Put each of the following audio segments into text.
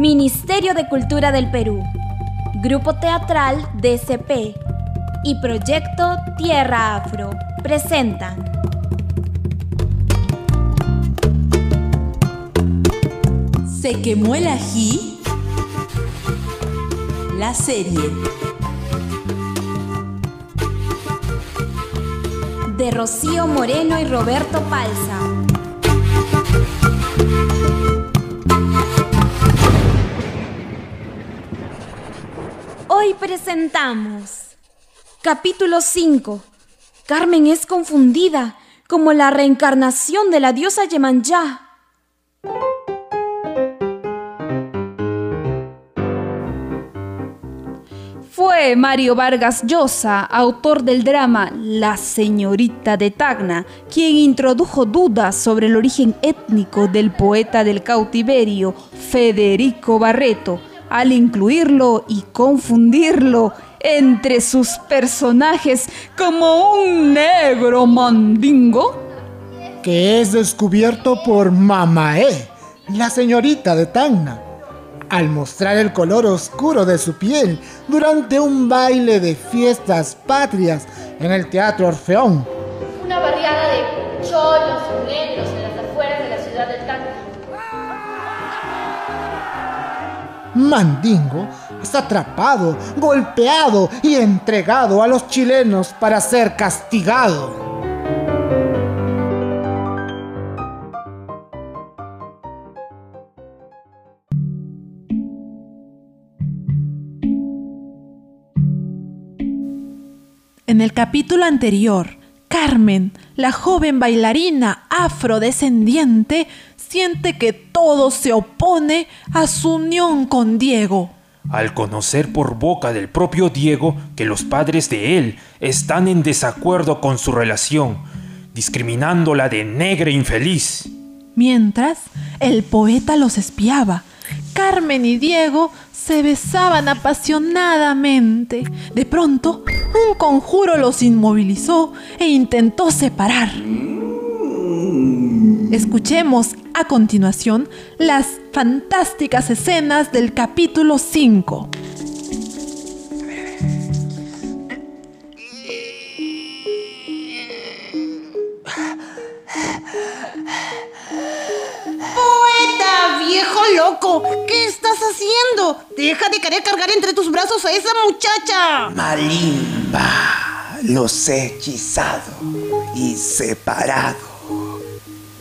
Ministerio de Cultura del Perú, Grupo Teatral DCP y Proyecto Tierra Afro presentan. Se quemó el ají. La serie. De Rocío Moreno y Roberto Palza. Hoy presentamos capítulo 5. Carmen es confundida como la reencarnación de la diosa Yemanjá. Fue Mario Vargas Llosa, autor del drama La señorita de Tacna, quien introdujo dudas sobre el origen étnico del poeta del cautiverio, Federico Barreto, al incluirlo y confundirlo entre sus personajes como un negro mandingo. Que es descubierto por Mamae, la señorita de Tacna al mostrar el color oscuro de su piel durante un baile de fiestas patrias en el Teatro Orfeón. Una barriada de cholos negros Mandingo es atrapado, golpeado y entregado a los chilenos para ser castigado. En el capítulo anterior, Carmen, la joven bailarina afrodescendiente, siente que todo se opone a su unión con Diego. Al conocer por boca del propio Diego que los padres de él están en desacuerdo con su relación, discriminándola de negra infeliz. Mientras, el poeta los espiaba. Carmen y Diego se besaban apasionadamente. De pronto, un conjuro los inmovilizó e intentó separar. Escuchemos a continuación las fantásticas escenas del capítulo 5. ¡Poeta, viejo loco! ¿Qué estás haciendo? Deja de querer cargar entre tus brazos a esa muchacha. Malimba, los he hechizado y separado.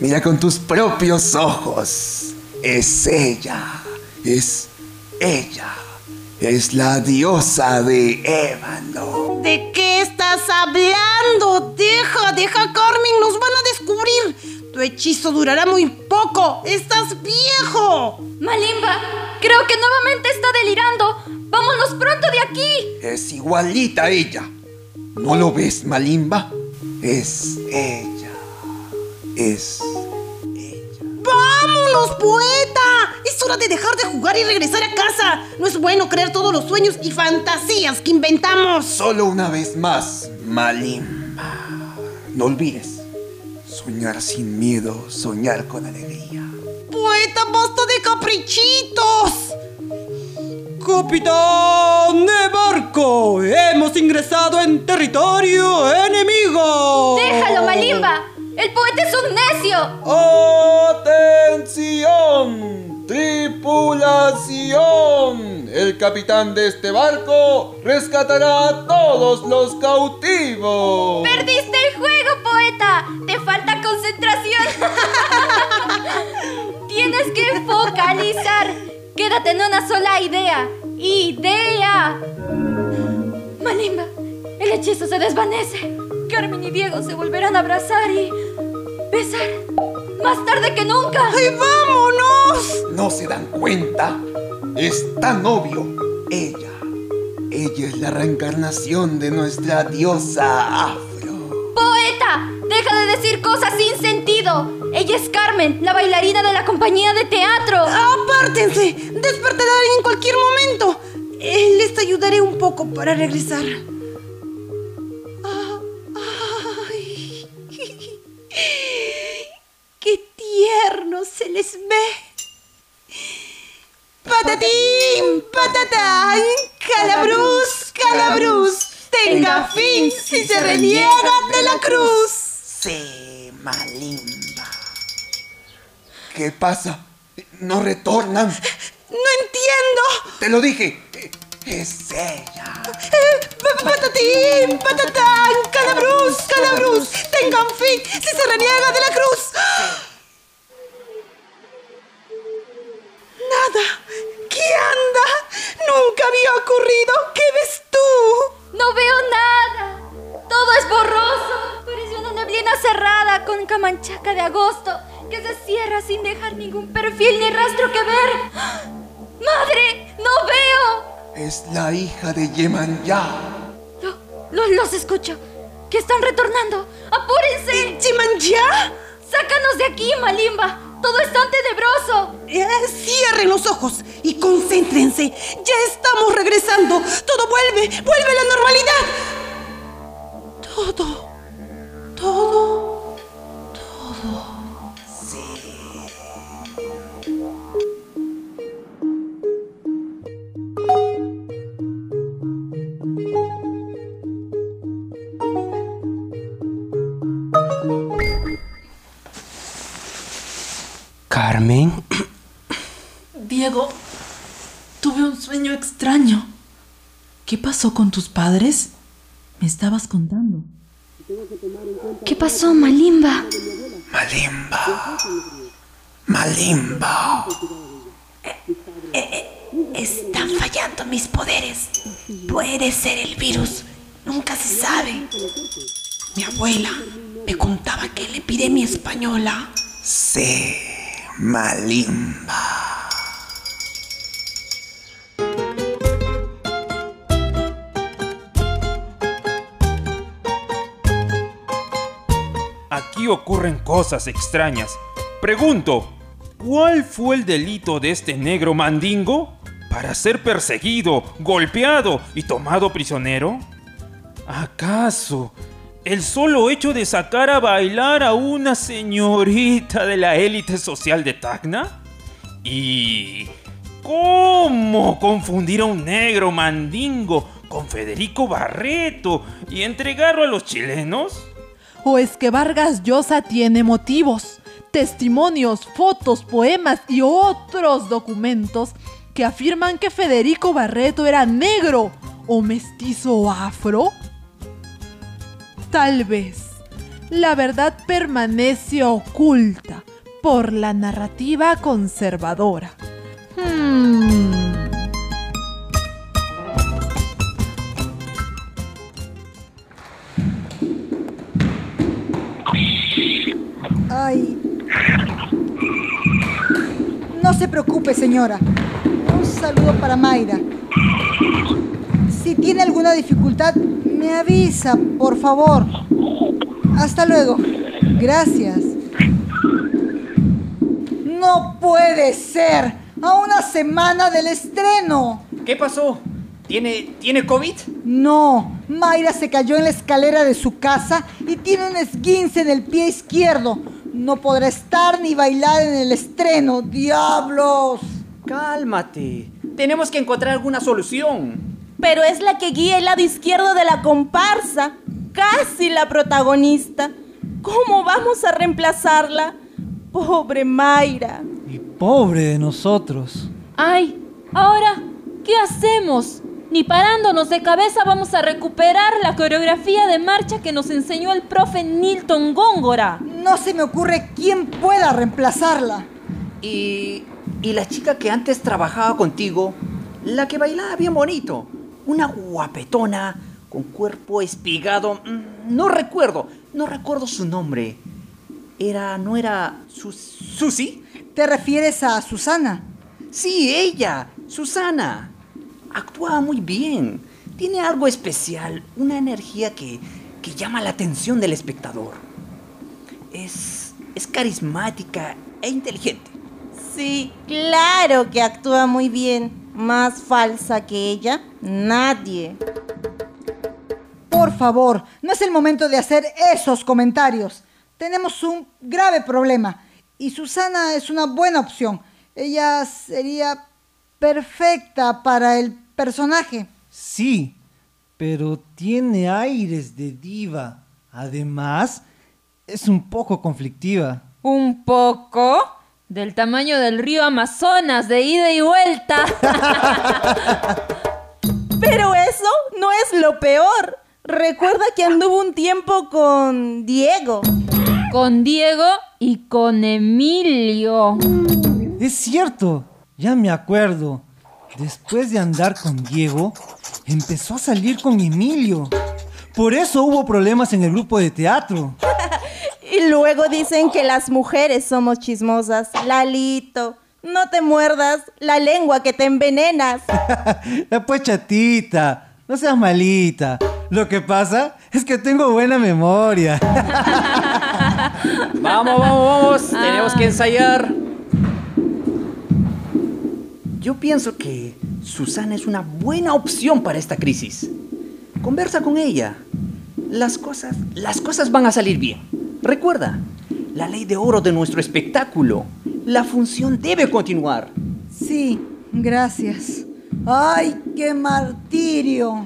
Mira con tus propios ojos. Es ella, es ella, es la diosa de Ébano. ¿De qué estás hablando? Deja, deja, hechizo durará muy poco. Estás viejo. Malimba, creo que nuevamente está delirando. Vámonos pronto de aquí. Es igualita a ella. ¿No lo ves, Malimba? Es ella. Es ¡Vámonos, poeta! Es hora de dejar de jugar y regresar a casa. No es bueno creer todos los sueños y fantasías que inventamos. Solo una vez más, Malimba. No olvides. Soñar sin miedo, soñar con alegría. Poeta, basta de caprichitos. Capitán de barco, hemos ingresado en territorio enemigo. Déjalo, Malimba. El poeta es un necio. ¡Atención! ¡Tripulación! El capitán de este barco rescatará a todos los cautivos. Perdiste el juego, Tienes que focalizar. Quédate en una sola idea. ¡Idea! Malimba, el hechizo se desvanece. Carmen y Diego se volverán a abrazar y besar más tarde que nunca. ¡Ay, vámonos! ¿No se dan cuenta? Es tan obvio. Ella. Ella es la reencarnación de nuestra diosa decir cosas sin sentido! Ella es Carmen, la bailarina de la compañía de teatro. ¡Apártense! Despertarán en cualquier momento. Eh, les ayudaré un poco para regresar. ¡Qué tierno se les ve! ¡Padre Patatín, patatán, calabruz, calabruz, tenga fin si se reniega de la cruz. Sí, Malimba. ¿Qué pasa? ¿No retornan? No entiendo. Te lo dije. Es ella. Eh, patatín, patatán, calabruz, calabruz, tengan fin si se reniega de la cruz. La hija de Yemanyá. Lo, lo, los escucho. Que están retornando. ¡Apúrense! ¿Yemanyá? ¡Sácanos de aquí, Malimba! ¡Todo es tan tenebroso! Eh, cierren los ojos y concéntrense. Ya estamos regresando. Todo vuelve, vuelve a la normalidad. Todo, todo, todo. Carmen. Diego, tuve un sueño extraño. ¿Qué pasó con tus padres? Me estabas contando. ¿Qué pasó, Malimba? Malimba. Malimba. Eh, eh, están fallando mis poderes. Puede ser el virus. Nunca se sabe. Mi abuela me contaba que la epidemia española. Sí, Malimba. Aquí ocurren cosas extrañas. Pregunto, ¿cuál fue el delito de este negro mandingo para ser perseguido, golpeado y tomado prisionero? ¿Acaso el solo hecho de sacar a bailar a una señorita de la élite social de Tacna? ¿Y cómo confundir a un negro mandingo con Federico Barreto y entregarlo a los chilenos? ¿O es que Vargas Llosa tiene motivos, testimonios, fotos, poemas y otros documentos que afirman que Federico Barreto era negro o mestizo afro? Tal vez la verdad permanece oculta por la narrativa conservadora. Hmm. Ay. No se preocupe, señora. Un saludo para Mayra. Si tiene alguna dificultad, me avisa, por favor. Hasta luego. Gracias. No puede ser. A una semana del estreno. ¿Qué pasó? ¿Tiene, ¿Tiene COVID? No. Mayra se cayó en la escalera de su casa y tiene un esguince en el pie izquierdo. No podrá estar ni bailar en el estreno. ¡Diablos! Cálmate. Tenemos que encontrar alguna solución. Pero es la que guía el lado izquierdo de la comparsa. Casi la protagonista. ¿Cómo vamos a reemplazarla? Pobre Mayra. Y pobre de nosotros. Ay, ahora, ¿qué hacemos? Ni parándonos de cabeza vamos a recuperar la coreografía de marcha que nos enseñó el profe Nilton Góngora. No se me ocurre quién pueda reemplazarla. Y, y la chica que antes trabajaba contigo, la que bailaba bien bonito, una guapetona con cuerpo espigado, mm, no recuerdo, no recuerdo su nombre. Era, ¿no era Sus Susi? ¿Te refieres a Susana? Sí, ella, Susana. Actúa muy bien. Tiene algo especial, una energía que, que llama la atención del espectador. Es, es carismática e inteligente. Sí, claro que actúa muy bien. Más falsa que ella, nadie. Por favor, no es el momento de hacer esos comentarios. Tenemos un grave problema y Susana es una buena opción. Ella sería perfecta para el personaje. Sí, pero tiene aires de diva. Además, es un poco conflictiva. ¿Un poco? Del tamaño del río Amazonas, de ida y vuelta. Pero eso no es lo peor. Recuerda que anduvo un tiempo con Diego. Con Diego y con Emilio. Es cierto, ya me acuerdo. Después de andar con Diego, empezó a salir con Emilio. Por eso hubo problemas en el grupo de teatro. Y luego dicen que las mujeres somos chismosas. Lalito, no te muerdas la lengua que te envenenas. La pues chatita, no seas malita. Lo que pasa es que tengo buena memoria. Vamos, vamos, vamos. Tenemos que ensayar. Yo pienso que Susana es una buena opción para esta crisis. Conversa con ella. Las cosas, las cosas van a salir bien. Recuerda, la ley de oro de nuestro espectáculo. La función debe continuar. Sí, gracias. ¡Ay, qué martirio!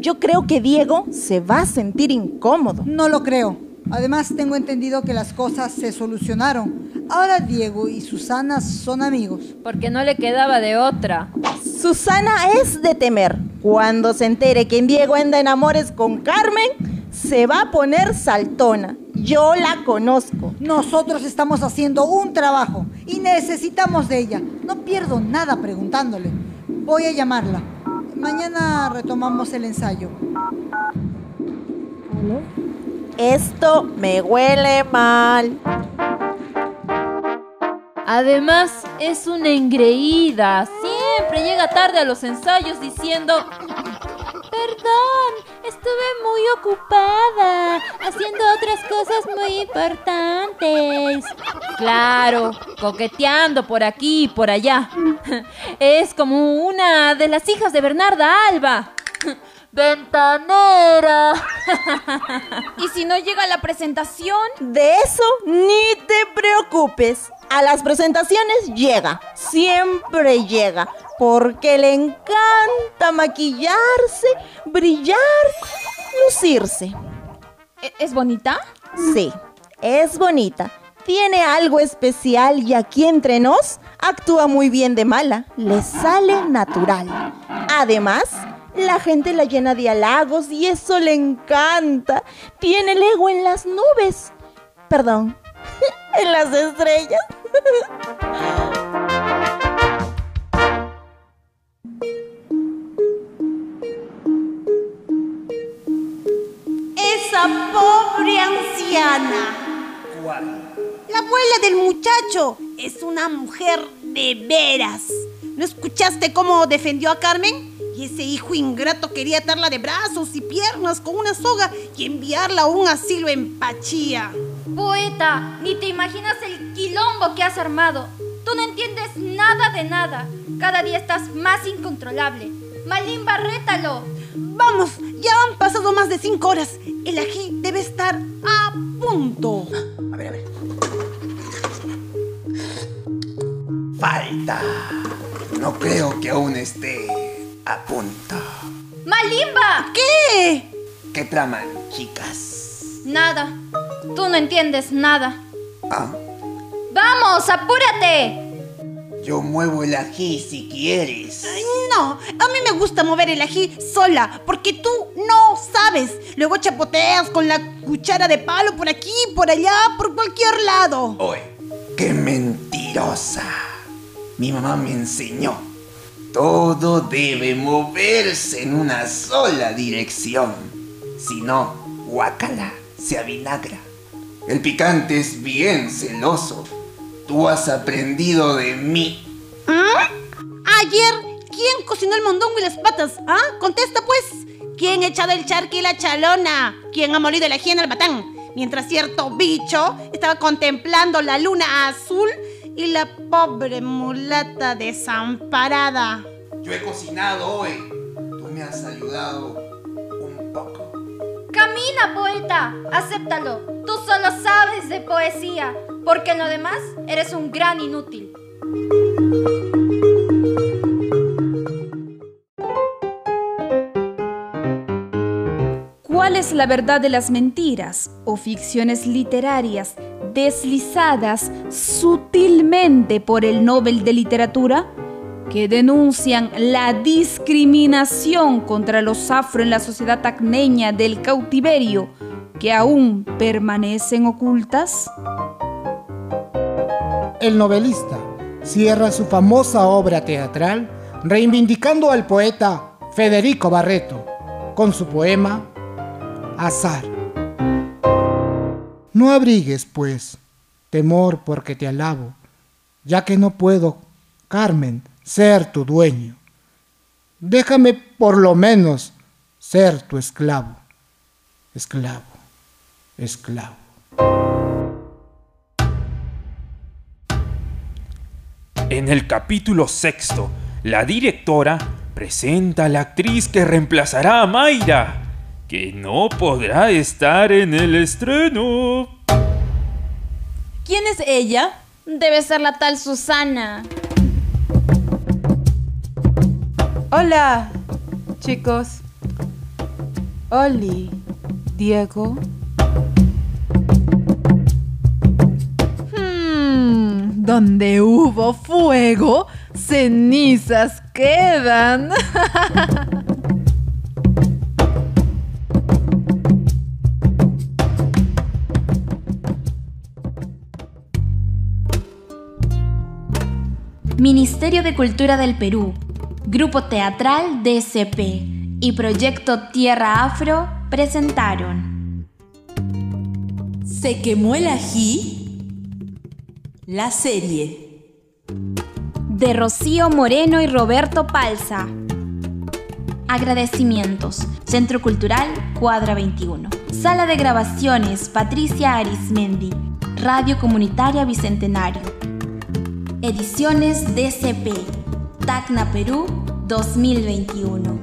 Yo creo que Diego se va a sentir incómodo. No lo creo. Además, tengo entendido que las cosas se solucionaron. Ahora Diego y Susana son amigos. Porque no le quedaba de otra. Susana es de temer. Cuando se entere que Diego anda en amores con Carmen, se va a poner saltona. Yo la conozco. Nosotros estamos haciendo un trabajo y necesitamos de ella. No pierdo nada preguntándole. Voy a llamarla. Mañana retomamos el ensayo. Esto me huele mal. Además, es una engreída. Siempre llega tarde a los ensayos diciendo... Perdón, estuve muy ocupada haciendo otras cosas muy importantes. Claro, coqueteando por aquí y por allá. Es como una de las hijas de Bernarda Alba. Ventanera. ¿Y si no llega la presentación? De eso ni te preocupes. A las presentaciones llega, siempre llega, porque le encanta maquillarse, brillar, lucirse. ¿E-, ¿Es bonita? Sí, es bonita. Tiene algo especial y aquí entre nos actúa muy bien de mala. Le sale natural. Además, la gente la llena de halagos y eso le encanta. Tiene el ego en las nubes. Perdón, en las estrellas. Esa pobre anciana. ¿Cuál? La abuela del muchacho es una mujer de veras. ¿No escuchaste cómo defendió a Carmen? Y ese hijo ingrato quería atarla de brazos y piernas con una soga y enviarla a un asilo en Pachía. Poeta, ni te imaginas el quilombo que has armado. Tú no entiendes nada de nada. Cada día estás más incontrolable. Malimba, rétalo. Vamos, ya han pasado más de cinco horas. El ají debe estar a punto. A ver, a ver. Falta. No creo que aún esté a punto. ¡Malimba! ¿Qué? ¿Qué traman, chicas? Nada. Tú no entiendes nada. Ah, ¡Vamos, apúrate! yo muevo el ají si quieres. Ay, no, a mí me gusta mover el ají sola, porque tú no sabes. Luego chapoteas con la cuchara de palo por aquí, por allá, por cualquier lado. Oye, qué mentirosa. Mi mamá me enseñó. Todo debe moverse en una sola dirección. Si no, guacala, se avinagra. El picante es bien celoso. Tú has aprendido de mí. ¿Ah? Ayer, ¿quién cocinó el mondongo y las patas? ¿Ah? Contesta pues. ¿Quién ha echado el charqui y la chalona? ¿Quién ha molido ají en el batán? Mientras cierto bicho estaba contemplando la luna azul y la pobre mulata desamparada. Yo he cocinado hoy. Tú me has ayudado. Camina, poeta, acéptalo. Tú solo sabes de poesía, porque en lo demás eres un gran inútil. ¿Cuál es la verdad de las mentiras o ficciones literarias deslizadas sutilmente por el Nobel de Literatura? Que denuncian la discriminación contra los afro en la sociedad tacneña del cautiverio, que aún permanecen ocultas? El novelista cierra su famosa obra teatral reivindicando al poeta Federico Barreto con su poema Azar. No abrigues, pues, temor porque te alabo, ya que no puedo, Carmen, ser tu dueño. Déjame por lo menos ser tu esclavo. Esclavo, esclavo. En el capítulo sexto, la directora presenta a la actriz que reemplazará a Mayra, que no podrá estar en el estreno. ¿Quién es ella? Debe ser la tal Susana. Hola, chicos. Oli, Diego. Hmm, donde hubo fuego, cenizas quedan. Ministerio de Cultura del Perú, Grupo Teatral DCP y Proyecto Tierra Afro presentaron ¿Se quemó el ají? La serie. de Rocío Moreno y Roberto Palza. Agradecimientos. Centro Cultural Cuadra 21. Sala de grabaciones Patricia Arismendi. Radio Comunitaria Bicentenario. Ediciones DCP. Tacna Perú 2021.